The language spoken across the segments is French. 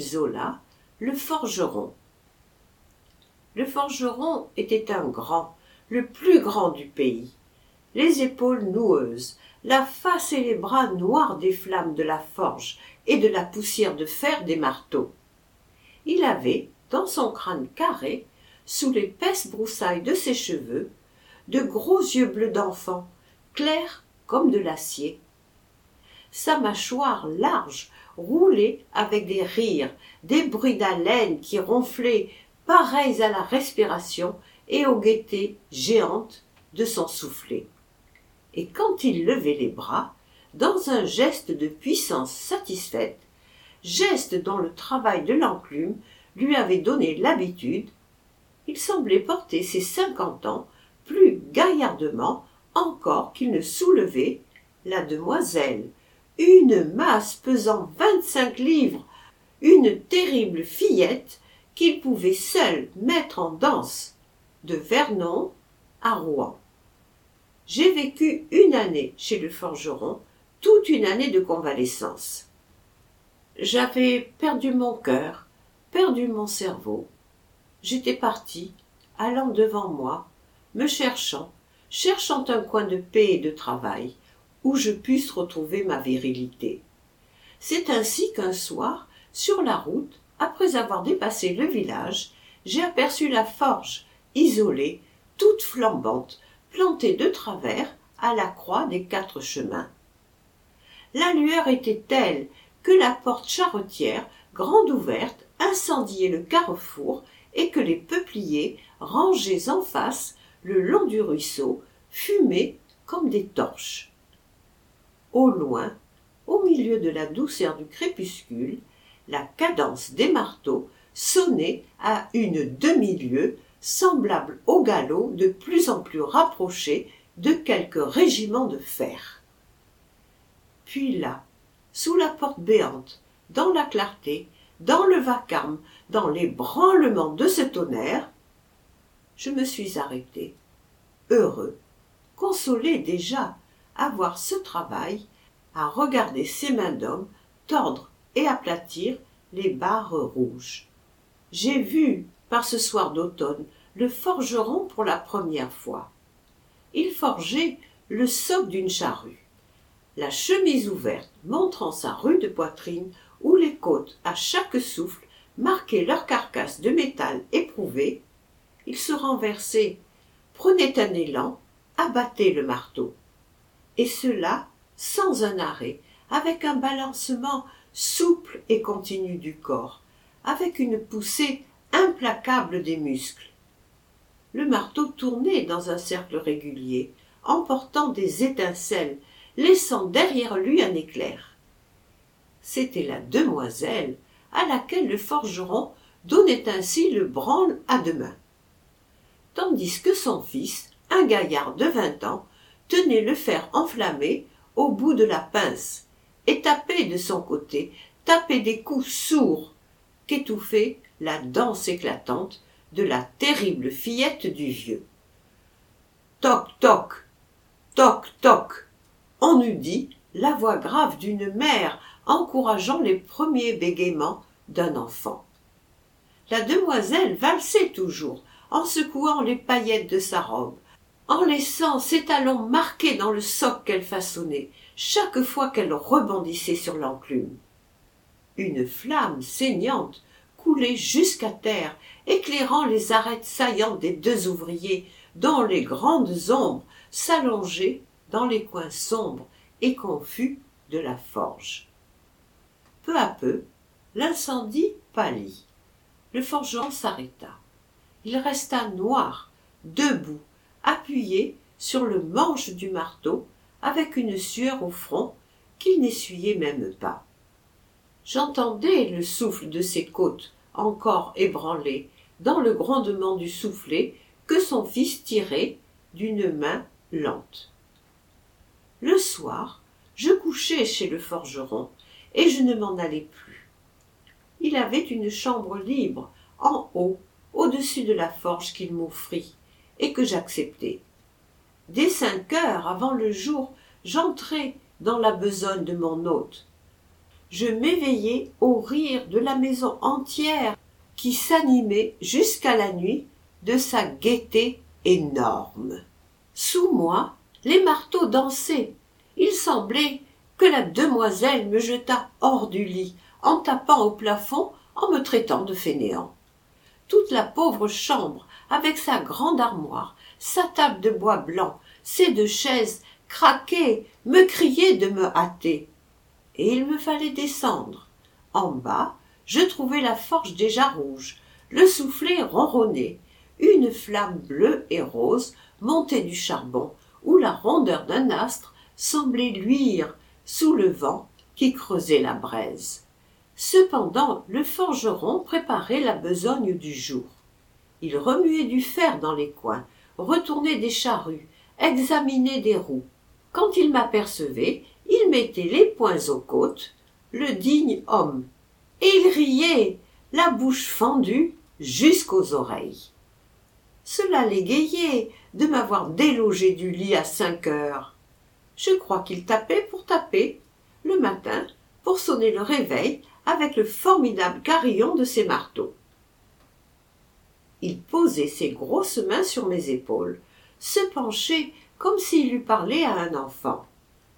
Zola, le forgeron. Le forgeron était un grand, le plus grand du pays. Les épaules noueuses, la face et les bras noirs des flammes de la forge et de la poussière de fer des marteaux. Il avait, dans son crâne carré, sous l'épaisse broussaille de ses cheveux, de gros yeux bleus d'enfant, clairs comme de l'acier. Sa mâchoire large roulait avec des rires, des bruits d'haleine qui ronflaient pareils à la respiration et aux gaietés géantes de son soufflet. Et quand il levait les bras, dans un geste de puissance satisfaite, geste dont le travail de l'enclume lui avait donné l'habitude, il semblait porter ses cinquante ans plus gaillardement encore qu'il ne soulevait la demoiselle, une masse pesant vingt-cinq livres, une terrible fillette qu'il pouvait seul mettre en danse, de Vernon à Rouen. J'ai vécu une année chez le forgeron, toute une année de convalescence. J'avais perdu mon cœur, perdu mon cerveau. J'étais parti, allant devant moi, me cherchant, cherchant un coin de paix et de travail, où je puisse retrouver ma virilité. C'est ainsi qu'un soir, sur la route, après avoir dépassé le village, j'ai aperçu la forge, isolée, toute flambante, plantée de travers à la croix des quatre chemins. La lueur était telle que la porte charretière, grande ouverte, incendiait le carrefour et que les peupliers, rangés en face, le long du ruisseau, fumaient comme des torches. Au loin, au milieu de la douceur du crépuscule, la cadence des marteaux sonnait à une demi-lieue semblable au galop de plus en plus rapproché de quelque régiment de fer. Puis là, sous la porte béante, dans la clarté, dans le vacarme, dans les branlements de ce tonnerre, je me suis arrêté, heureux, consolé déjà à voir ce travail, à regarder ces mains d'homme tordre et aplatir les barres rouges. J'ai vu, par ce soir d'automne, le forgeron pour la première fois. Il forgeait le soc d'une charrue. La chemise ouverte montrant sa rude poitrine où les côtes, à chaque souffle, marquaient leur carcasse de métal éprouvé, il se renversait, prenait un élan, abattait le marteau et cela sans un arrêt, avec un balancement souple et continu du corps, avec une poussée implacable des muscles. Le marteau tournait dans un cercle régulier, emportant des étincelles, laissant derrière lui un éclair. C'était la demoiselle à laquelle le forgeron donnait ainsi le branle à deux mains. Tandis que son fils, un gaillard de vingt ans, tenait le fer enflammé au bout de la pince, et tapait de son côté, tapait des coups sourds qu'étouffait la danse éclatante de la terrible fillette du vieux. Toc toc, toc toc, on eût dit la voix grave d'une mère encourageant les premiers bégaiements d'un enfant. La demoiselle valsait toujours, en secouant les paillettes de sa robe, en laissant ses talons marqués dans le soc qu'elle façonnait chaque fois qu'elle rebondissait sur l'enclume. Une flamme saignante coulait jusqu'à terre, éclairant les arêtes saillantes des deux ouvriers, dont les grandes ombres s'allongeaient dans les coins sombres et confus de la forge. Peu à peu, l'incendie pâlit. Le forgeron s'arrêta. Il resta noir, debout, appuyé sur le manche du marteau avec une sueur au front qu'il n'essuyait même pas. J'entendais le souffle de ses côtes encore ébranlées dans le grondement du soufflet que son fils tirait d'une main lente. Le soir, je couchais chez le forgeron et je ne m'en allais plus. Il avait une chambre libre en haut, au-dessus de la forge qu'il m'offrit et que j'acceptai. Dès cinq heures avant le jour, j'entrai dans la besogne de mon hôte. je m'éveillai au rire de la maison entière qui s'animait jusqu'à la nuit de sa gaieté énorme. Sous moi, les marteaux dansaient. Il semblait que la demoiselle me jeta hors du lit en tapant au plafond en me traitant de fainéant. Toute la pauvre chambre, avec sa grande armoire, sa table de bois blanc, ses deux chaises, craquait, me criait de me hâter. Et il me fallait descendre. En bas, je trouvais la forge déjà rouge, le soufflet ronronné, une flamme bleue et rose montait du charbon, où la rondeur d'un astre semblait luire sous le vent qui creusait la braise. Cependant, le forgeron préparait la besogne du jour. Il remuait du fer dans les coins, retournait des charrues, examinait des roues. Quand il m'apercevait, il mettait les poings aux côtes, le digne homme, et il riait, la bouche fendue jusqu'aux oreilles. Cela l'égayait de m'avoir délogé du lit à cinq heures. Je crois qu'il tapait pour taper, le matin, pour sonner le réveil avec le formidable carillon de ses marteaux. Il posait ses grosses mains sur mes épaules, se penchait comme s'il eût parlé à un enfant,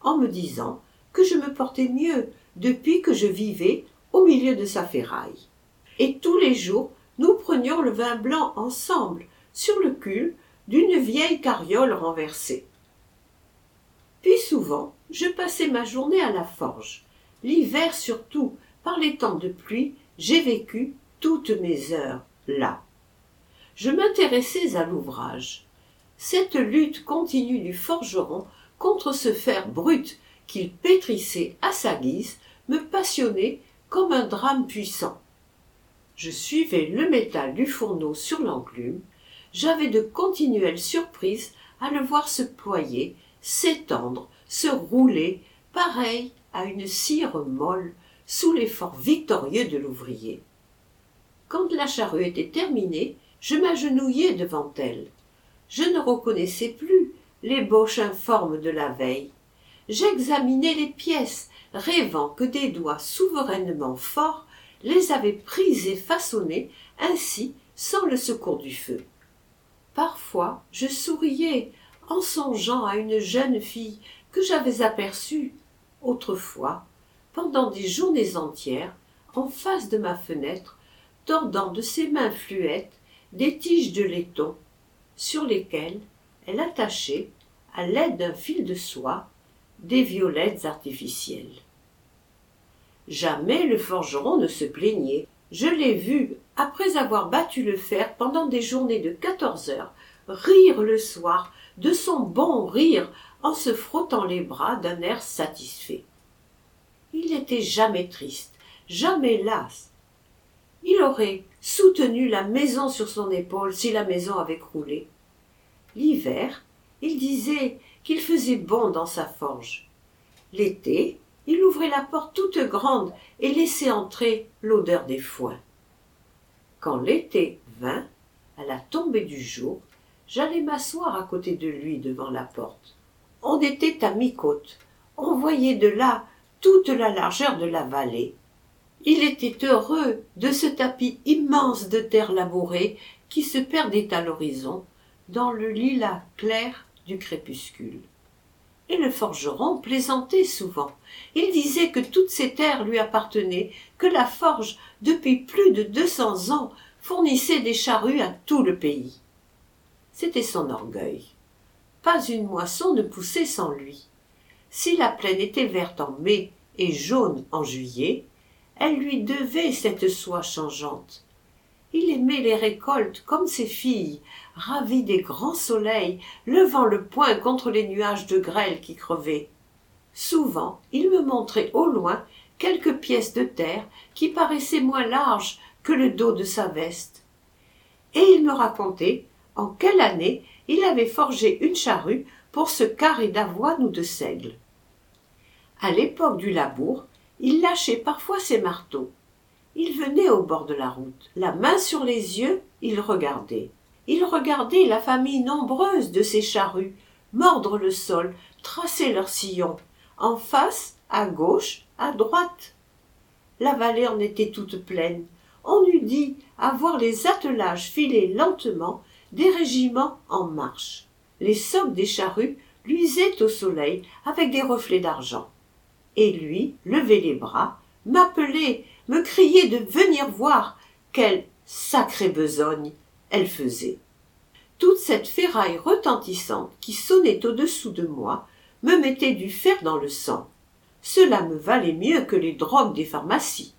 en me disant que je me portais mieux depuis que je vivais au milieu de sa ferraille. Et tous les jours nous prenions le vin blanc ensemble, sur le cul d'une vieille carriole renversée. Puis souvent, je passais ma journée à la forge. L'hiver surtout, par les temps de pluie, j'ai vécu toutes mes heures là. Je m'intéressais à l'ouvrage. Cette lutte continue du forgeron contre ce fer brut qu'il pétrissait à sa guise me passionnait comme un drame puissant. Je suivais le métal du fourneau sur l'enclume, j'avais de continuelles surprises à le voir se ployer, s'étendre, se rouler, pareil à une cire molle sous l'effort victorieux de l'ouvrier. Quand la charrue était terminée, je m'agenouillai devant elle. Je ne reconnaissais plus l'ébauche informe de la veille. J'examinais les pièces, rêvant que des doigts souverainement forts les avaient prises et façonnées ainsi sans le secours du feu. Parfois je souriais en songeant à une jeune fille que j'avais aperçue autrefois pendant des journées entières en face de ma fenêtre tordant de ses mains fluettes des tiges de laiton sur lesquelles elle attachait à l'aide d'un fil de soie des violettes artificielles. Jamais le forgeron ne se plaignait. Je l'ai vu après avoir battu le fer pendant des journées de quatorze heures rire le soir de son bon rire en se frottant les bras d'un air satisfait. Il n'était jamais triste jamais las il aurait soutenu la maison sur son épaule si la maison avait croulé l'hiver il disait qu'il faisait bon dans sa forge. L'été il ouvrait la porte toute grande et laissait entrer l'odeur des foins. Quand l'été vint à la tombée du jour j'allais m'asseoir à côté de lui devant la porte. On était à mi-côte. On voyait de là toute la largeur de la vallée il était heureux de ce tapis immense de terre labourée qui se perdait à l'horizon dans le lilas clair du crépuscule. Et le forgeron plaisantait souvent. Il disait que toutes ces terres lui appartenaient que la forge depuis plus de deux cents ans fournissait des charrues à tout le pays. C'était son orgueil. Pas une moisson ne poussait sans lui. Si la plaine était verte en mai et jaune en juillet elle lui devait cette soie changeante. Il aimait les récoltes comme ses filles ravi des grands soleils levant le poing contre les nuages de grêle qui crevaient. Souvent il me montrait au loin quelques pièces de terre qui paraissaient moins larges que le dos de sa veste. Et il me racontait en quelle année il avait forgé une charrue pour ce carré d'avoine ou de seigle. À l'époque du labour il lâchait parfois ses marteaux il venait au bord de la route la main sur les yeux il regardait il regardait la famille nombreuse de ces charrues mordre le sol tracer leurs sillons en face à gauche à droite la vallée en était toute pleine. On eût dit à voir les attelages filer lentement des régiments en marche. Les socs des charrues luisaient au soleil avec des reflets d'argent. Et lui levait les bras, m'appelait, me criait de venir voir quelle sacrée besogne elle faisait. Toute cette ferraille retentissante qui sonnait au-dessous de moi me mettait du fer dans le sang. Cela me valait mieux que les drogues des pharmacies.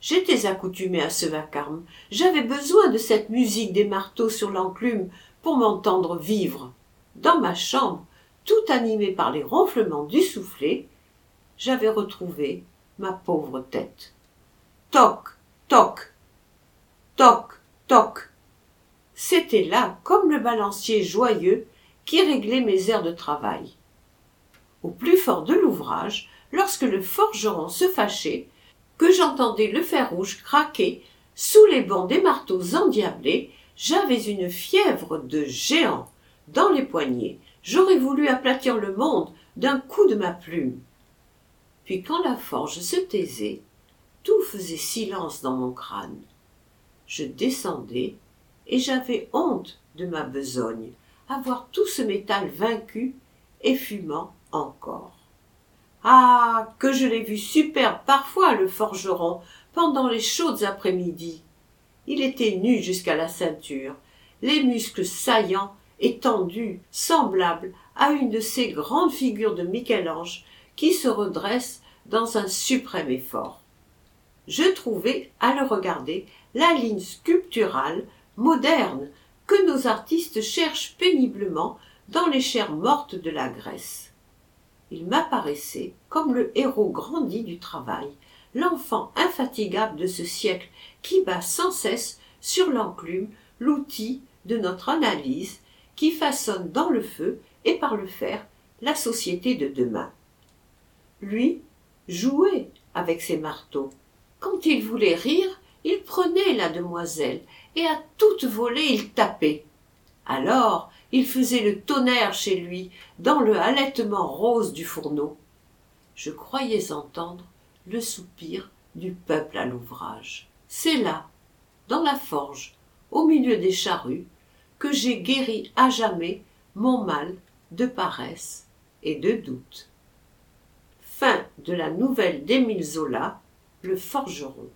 J'étais accoutumé à ce vacarme. J'avais besoin de cette musique des marteaux sur l'enclume pour m'entendre vivre. Dans ma chambre, tout animé par les ronflements du soufflet, j'avais retrouvé ma pauvre tête. Toc, toc, toc, toc. C'était là comme le balancier joyeux qui réglait mes heures de travail. Au plus fort de l'ouvrage, lorsque le forgeron se fâchait, que j'entendais le fer rouge craquer sous les bancs des marteaux endiablés, j'avais une fièvre de géant dans les poignets. J'aurais voulu aplatir le monde d'un coup de ma plume. Puis quand la forge se taisait, tout faisait silence dans mon crâne. Je descendais, et j'avais honte de ma besogne, à voir tout ce métal vaincu et fumant encore. Ah. Que je l'ai vu superbe parfois, le forgeron, pendant les chaudes après-midi. Il était nu jusqu'à la ceinture, les muscles saillants et tendus, semblables à une de ces grandes figures de Michel-Ange qui se redressent dans un suprême effort. Je trouvais, à le regarder, la ligne sculpturale, moderne, que nos artistes cherchent péniblement dans les chairs mortes de la Grèce il m'apparaissait comme le héros grandi du travail, l'enfant infatigable de ce siècle qui bat sans cesse sur l'enclume l'outil de notre analyse qui façonne dans le feu et par le fer la société de demain. Lui jouait avec ses marteaux. Quand il voulait rire, il prenait la demoiselle et à toute volée il tapait. Alors il faisait le tonnerre chez lui dans le halètement rose du fourneau je croyais entendre le soupir du peuple à l'ouvrage c'est là dans la forge au milieu des charrues que j'ai guéri à jamais mon mal de paresse et de doute de la nouvelle d'Émile Zola le forgeron